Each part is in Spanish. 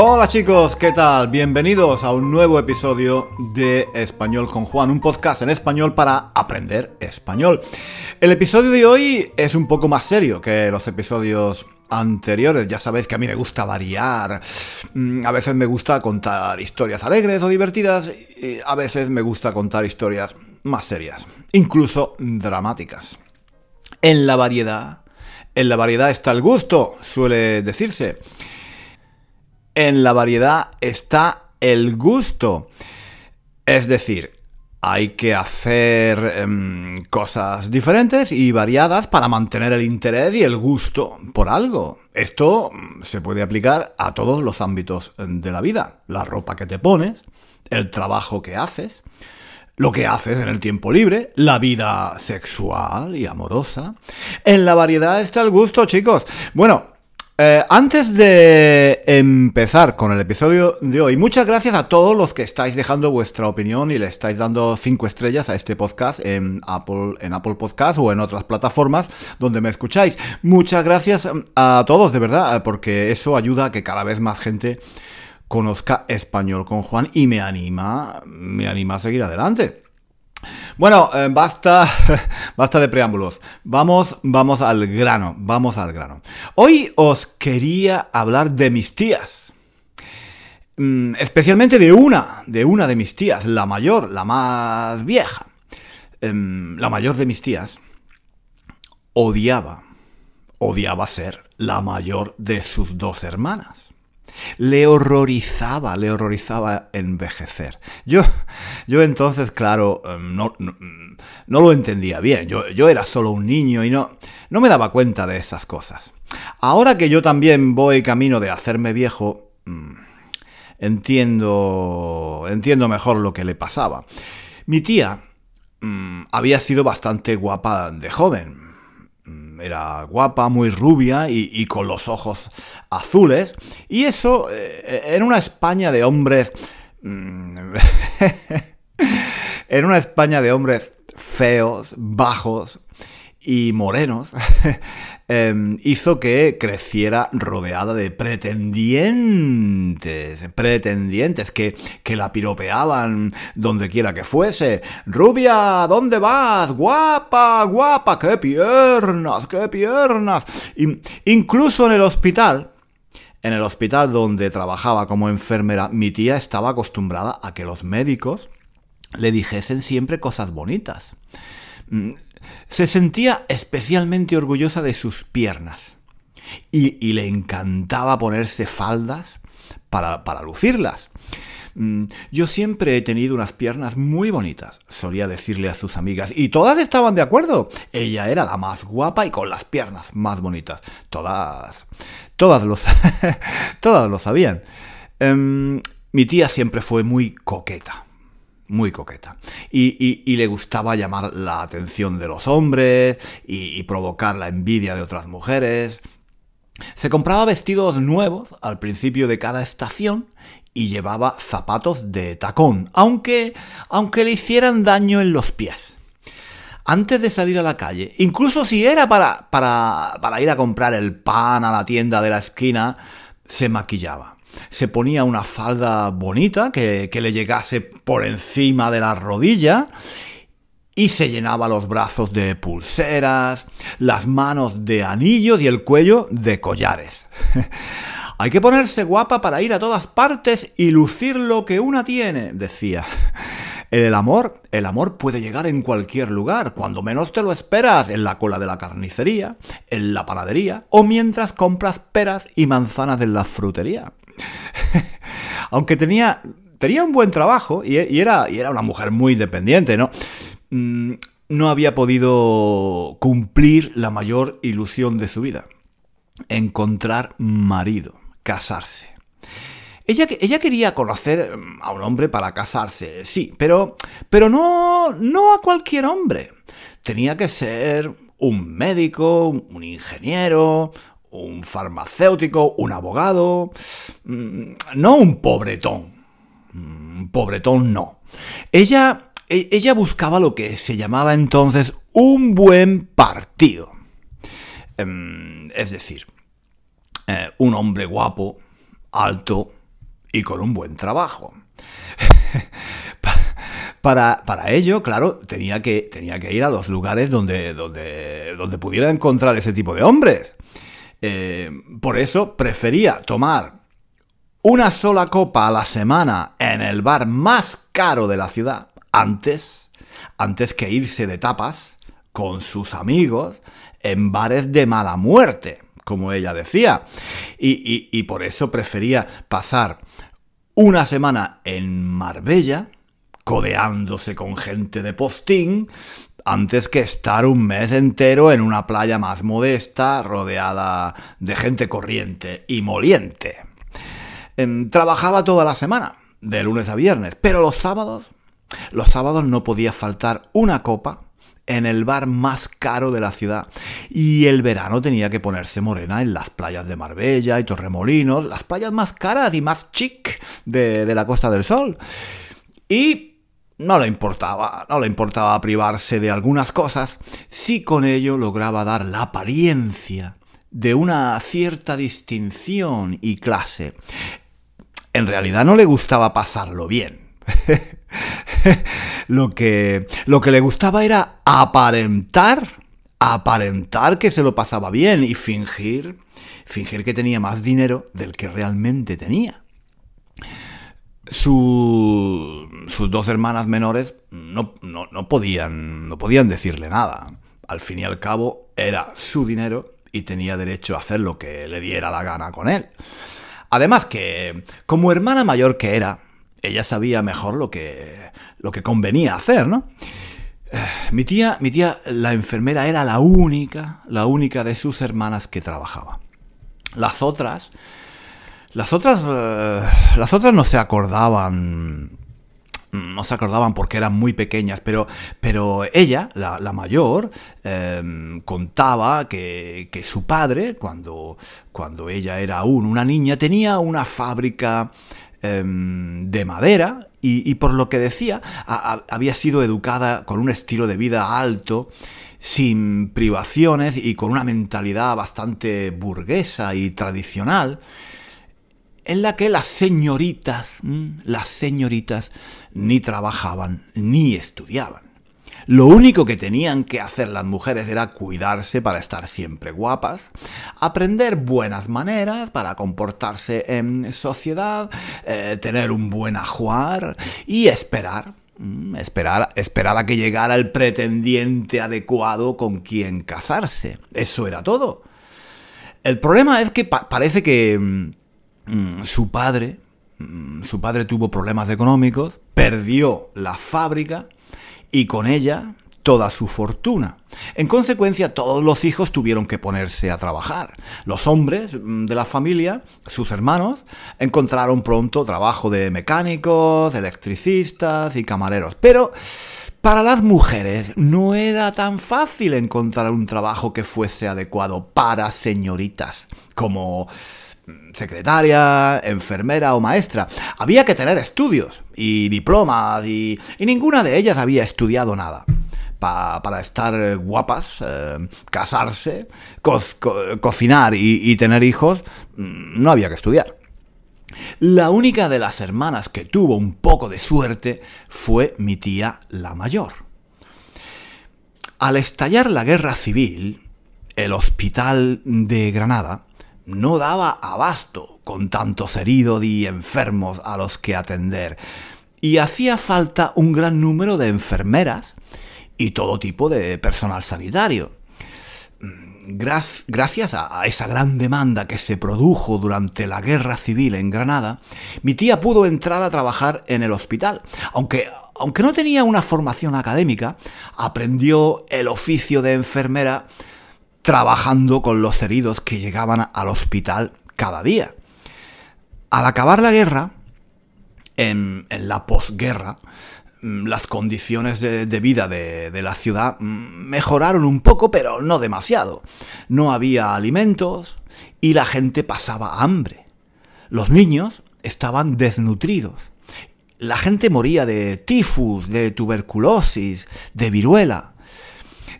Hola chicos, ¿qué tal? Bienvenidos a un nuevo episodio de Español con Juan, un podcast en español para aprender español. El episodio de hoy es un poco más serio que los episodios anteriores. Ya sabéis que a mí me gusta variar. Mm, a veces me gusta contar historias alegres o divertidas y a veces me gusta contar historias más serias, incluso dramáticas. En la variedad, en la variedad está el gusto, suele decirse en la variedad está el gusto. Es decir, hay que hacer em, cosas diferentes y variadas para mantener el interés y el gusto por algo. Esto mm, se puede aplicar a todos los ámbitos de la vida. La ropa que te pones, el trabajo que haces, lo que haces en el tiempo libre, la vida sexual y amorosa. En la variedad está el gusto, chicos. Bueno, eh, antes de empezar con el episodio de hoy, muchas gracias a todos los que estáis dejando vuestra opinión y le estáis dando cinco estrellas a este podcast en Apple, en Apple Podcast o en otras plataformas donde me escucháis. Muchas gracias a todos, de verdad, porque eso ayuda a que cada vez más gente conozca español con Juan y me anima, me anima a seguir adelante. Bueno, eh, basta, basta de preámbulos. Vamos, vamos al grano, vamos al grano. Hoy os quería hablar de mis tías. Mm, especialmente de una, de una de mis tías, la mayor, la más vieja. Em, la mayor de mis tías odiaba, odiaba ser la mayor de sus dos hermanas. Le horrorizaba, le horrorizaba envejecer. Yo, yo entonces, claro, em, no, no, lo entendía bien. Yo, yo, era solo un niño y no, no me daba cuenta de esas cosas. Ahora que yo también voy camino de hacerme viejo, mm, entiendo, entiendo mejor lo que le pasaba. Mi tía mm, había sido bastante guapa de joven era guapa, muy rubia y, con los ojos azules. Y eso eh, en una España de hombres... Mm, en una España de hombres feos, bajos, y morenos, em, hizo que creciera rodeada de pretendientes, pretendientes que, que la piropeaban donde quiera que fuese. Rubia, ¿dónde vas? Guapa, guapa, qué piernas, qué piernas. incluso en el hospital, en el hospital donde trabajaba como enfermera, mi tía estaba acostumbrada a que los médicos le dijesen siempre cosas bonitas. Se sentía especialmente orgullosa de sus piernas y, le encantaba ponerse faldas para, lucirlas. Mm, yo siempre he tenido unas piernas muy bonitas, solía decirle a sus amigas, y todas estaban de acuerdo. Ella era la más guapa y con las piernas más bonitas. Todas, todas lo, todas lo sabían. Em, mi tía siempre fue muy coqueta muy coqueta. Y, le gustaba llamar la atención de los hombres y, provocar la envidia de otras mujeres. Se compraba vestidos nuevos al principio de cada estación y llevaba zapatos de tacón, aunque, aunque le hicieran daño en los pies. Antes de salir a la calle, incluso si era para, para, para ir a comprar el pan a la tienda de la esquina, se maquillaba se ponía una falda bonita que, le llegase por encima de la rodilla y se llenaba los brazos de pulseras, las manos de anillos y el cuello de collares. Hay que ponerse guapa para ir a todas partes y lucir lo que una tiene, decía. El amor, el amor puede llegar en cualquier lugar, cuando menos te lo esperas, en la cola de la carnicería, en la panadería o mientras compras peras y manzanas en la frutería. Aunque tenía, tenía un buen trabajo y, era, y era una mujer muy independiente, ¿no? Mm, no había podido cumplir la mayor ilusión de su vida, encontrar marido, casarse. Ella, ella, quería conocer mm, a un hombre para casarse, sí, pero, pero no, no a cualquier hombre. Tenía que ser un médico, un ingeniero, un farmacéutico, un abogado, mm, no un pobretón. Un pobretón no. Ella e, ella buscaba lo que se llamaba entonces un buen partido. Em, es decir, eh, un hombre guapo, alto y con un buen trabajo. Para, ello, claro, tenía que, tenía que ir a los lugares donde, donde, donde pudiera encontrar ese tipo de hombres. Eh, por eso prefería tomar una sola copa a la semana en el bar más caro de la ciudad, antes, antes que irse de tapas con sus amigos en bares de mala muerte, como ella decía. Y, por eso prefería pasar una semana en Marbella, codeándose con gente de postín, antes que estar un mes entero en una playa más modesta, rodeada de gente corriente y moliente. Em, trabajaba toda la semana, de lunes a viernes, pero los sábados los sábados no podía faltar una copa en el bar más caro de la ciudad. Y el verano tenía que ponerse morena en las playas de Marbella y Torremolinos, las playas más caras y más chic de, la Costa del Sol. Y no le importaba, no le importaba privarse de algunas cosas, si con ello lograba dar la apariencia de una cierta distinción y clase. En realidad no le gustaba pasarlo bien. lo, que, lo que le gustaba era aparentar, aparentar que se lo pasaba bien y fingir, fingir que tenía más dinero del que realmente tenía. Sus dos hermanas menores no, no, podían, no podían decirle nada. Al fin y al cabo era su dinero y tenía derecho a hacer lo que le diera la gana con él. Además que, como hermana mayor que era, ella sabía mejor lo que, lo que convenía hacer, ¿no? Eh, mi tía, mi tía, la enfermera, era la única, la única de sus hermanas que trabajaba. Las otras, las otras, eh, las otras no se acordaban, no se acordaban porque eran muy pequeñas, pero, pero ella, la, mayor, eh, contaba que, que, su padre, cuando, cuando ella era aún una niña, tenía una fábrica Em, de madera y, por lo que decía, había sido educada con un estilo de vida alto, sin privaciones y con una mentalidad bastante burguesa y tradicional, en la que las señoritas, las señoritas, ni trabajaban ni estudiaban. Lo único que tenían que hacer las mujeres era cuidarse para estar siempre guapas, aprender buenas maneras para comportarse en sociedad, eh, tener un buen ajuar y esperar Esperar, esperar, a que llegara el pretendiente adecuado con quien casarse. Eso era todo. El problema es que parece que mm, su padre, su padre tuvo problemas económicos, perdió la fábrica y con ella toda su fortuna. En consecuencia, todos los hijos tuvieron que ponerse a trabajar. Los hombres mm, de la familia, sus hermanos, encontraron pronto trabajo de mecánicos, electricistas y camareros. Pero para las mujeres no era tan fácil encontrar un trabajo que fuese adecuado para señoritas, como secretaria, enfermera o maestra. Había que tener estudios y diplomas y, ninguna de ellas había estudiado nada. para estar guapas, eh, casarse, cocinar y, tener hijos, mm, no había que estudiar. La única de las hermanas que tuvo un poco de suerte fue mi tía la mayor. Al estallar la guerra civil, el hospital de Granada no daba abasto con tantos heridos y enfermos a los que atender. y hacía falta un gran número de enfermeras y todo tipo de personal sanitario. Mm, gracias a esa gran demanda que se produjo durante la guerra civil en Granada, mi tía pudo entrar a trabajar en el hospital, aunque, aunque no tenía una formación académica, aprendió el oficio de enfermera trabajando con los heridos que llegaban al hospital cada día. Al acabar la guerra, en, la posguerra, mm, las condiciones de, vida de, la ciudad mm, mejoraron un poco, pero no demasiado. No había alimentos y la gente pasaba hambre. Los niños estaban desnutridos. La gente moría de tifus, de tuberculosis, de viruela.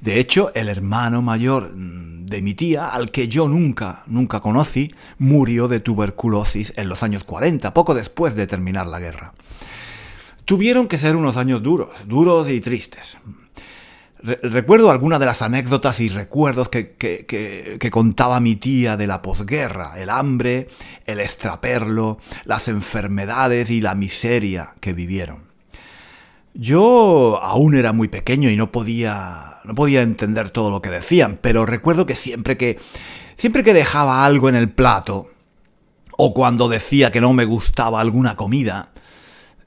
De hecho, el hermano mayor mm, de mi tía, al que yo nunca, nunca conocí, murió de tuberculosis en los años 40, poco después de terminar la guerra. Tuvieron que ser unos años duros, duros y tristes. recuerdo algunas de las anécdotas y recuerdos que, que, contaba mi tía de la posguerra, el hambre, el extraperlo, las enfermedades y la miseria que vivieron. Yo aún era muy pequeño y no podía, no podía entender todo lo que decían, pero recuerdo que siempre que, siempre que dejaba algo en el plato, o cuando decía que no me gustaba alguna comida,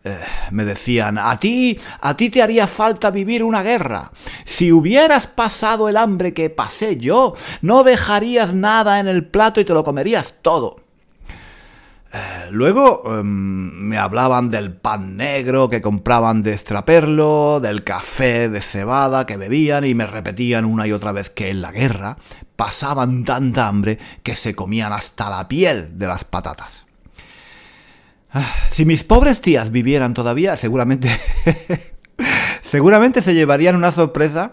eh, me decían, a ti, a ti te haría falta vivir una guerra. Si hubieras pasado el hambre que pasé yo, no dejarías nada en el plato y te lo comerías todo. Eh, luego em, me hablaban del pan negro que compraban de extraperlo, del café de cebada que bebían y me repetían una y otra vez que en la guerra pasaban tanta hambre que se comían hasta la piel de las patatas. Ah, si mis pobres tías vivieran todavía, seguramente... seguramente se llevarían una sorpresa.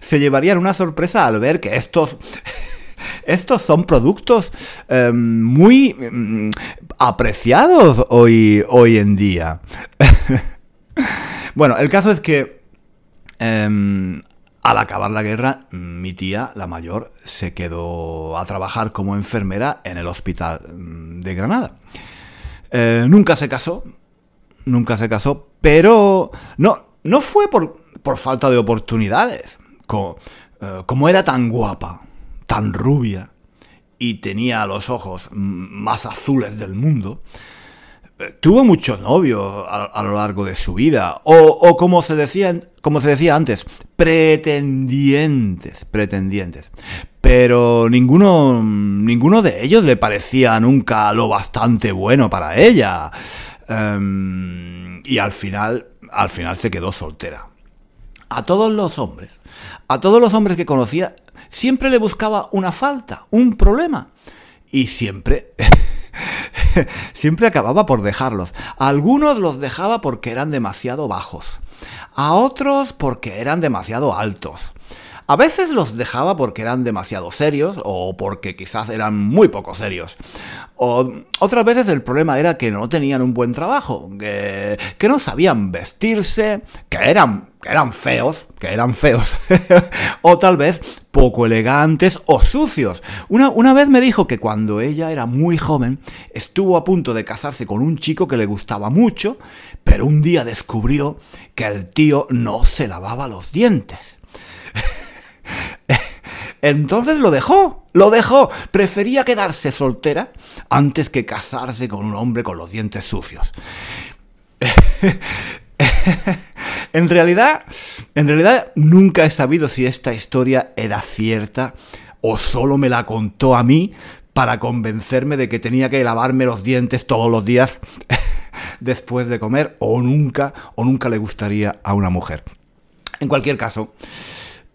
Se llevarían una sorpresa al ver que estos estos son productos em, muy mm, apreciados hoy, hoy en día. bueno, el caso es que em, al acabar la guerra, mi tía, la mayor, se quedó a trabajar como enfermera en el hospital mm, de Granada. Eh, nunca se casó, nunca se casó, pero no, no fue por, falta de oportunidades. Eh, como era tan guapa, tan rubia y tenía los ojos más azules del mundo, eh, tuvo muchos novios a, lo largo de su vida, o, como, se decía, como se decía antes, pretendientes, pretendientes. Pero ninguno, ninguno de ellos le parecía nunca lo bastante bueno para ella. Em, y al final, al final se quedó soltera. A todos los hombres, a todos los hombres que conocía, siempre le buscaba una falta, un problema. Y siempre, siempre acababa por dejarlos. A algunos los dejaba porque eran demasiado bajos. A otros porque eran demasiado altos. A veces los dejaba porque eran demasiado serios o porque quizás eran muy poco serios. O otras veces el problema era que no tenían un buen trabajo, que, no sabían vestirse, que eran, que eran feos, que eran feos, o tal vez poco elegantes o sucios. Una, una vez me dijo que cuando ella era muy joven estuvo a punto de casarse con un chico que le gustaba mucho, pero un día descubrió que el tío no se lavaba los dientes. Entonces lo dejó, lo dejó. Prefería quedarse soltera antes que casarse con un hombre con los dientes sucios. en realidad, en realidad nunca he sabido si esta historia era cierta o solo me la contó a mí para convencerme de que tenía que lavarme los dientes todos los días después de comer o nunca o nunca le gustaría a una mujer. En cualquier caso,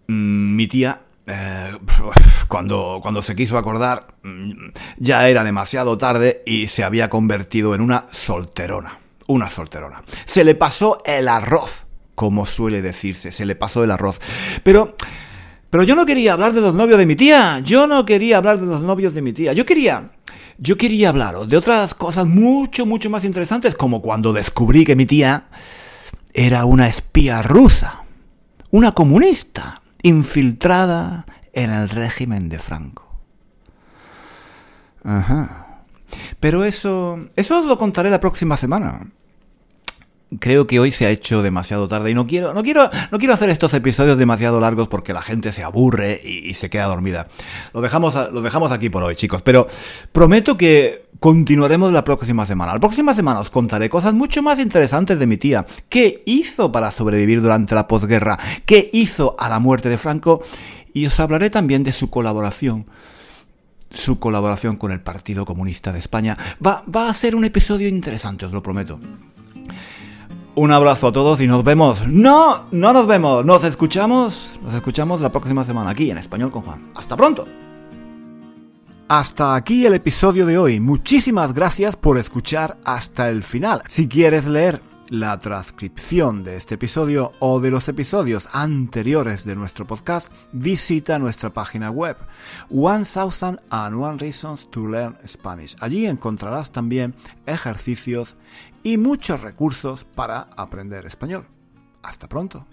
mm, mi tía eh, cuando, cuando se quiso acordar, mm, ya era demasiado tarde y se había convertido en una solterona. Una solterona. Se le pasó el arroz, como suele decirse, se le pasó el arroz. Pero, pero yo no quería hablar de los novios de mi tía. Yo no quería hablar de los novios de mi tía. Yo quería, yo quería hablaros de otras cosas mucho, mucho más interesantes, como cuando descubrí que mi tía era una espía rusa, una comunista, infiltrada en el régimen de Franco. Ajá. Pero eso, eso os lo contaré la próxima semana. Creo que hoy se ha hecho demasiado tarde y no quiero, no quiero, no quiero hacer estos episodios demasiado largos porque la gente se aburre y, se queda dormida. Lo dejamos, lo dejamos aquí por hoy, chicos. Pero prometo que continuaremos la próxima semana. La próxima semana os contaré cosas mucho más interesantes de mi tía. ¿Qué hizo para sobrevivir durante la posguerra? ¿Qué hizo a la muerte de Franco? Y os hablaré también de su colaboración su colaboración con el Partido Comunista de España. Va, va a ser un episodio interesante, os lo prometo. Un abrazo a todos y nos vemos. No, no nos vemos, nos escuchamos. Nos escuchamos la próxima semana aquí en Español con Juan. Hasta pronto. Hasta aquí el episodio de hoy. Muchísimas gracias por escuchar hasta el final. Si quieres leer la transcripción de este episodio o de los episodios anteriores de nuestro podcast, visita nuestra página web One Thousand and One Reasons to Learn Spanish. Allí encontrarás también ejercicios y muchos recursos para aprender español. Hasta pronto.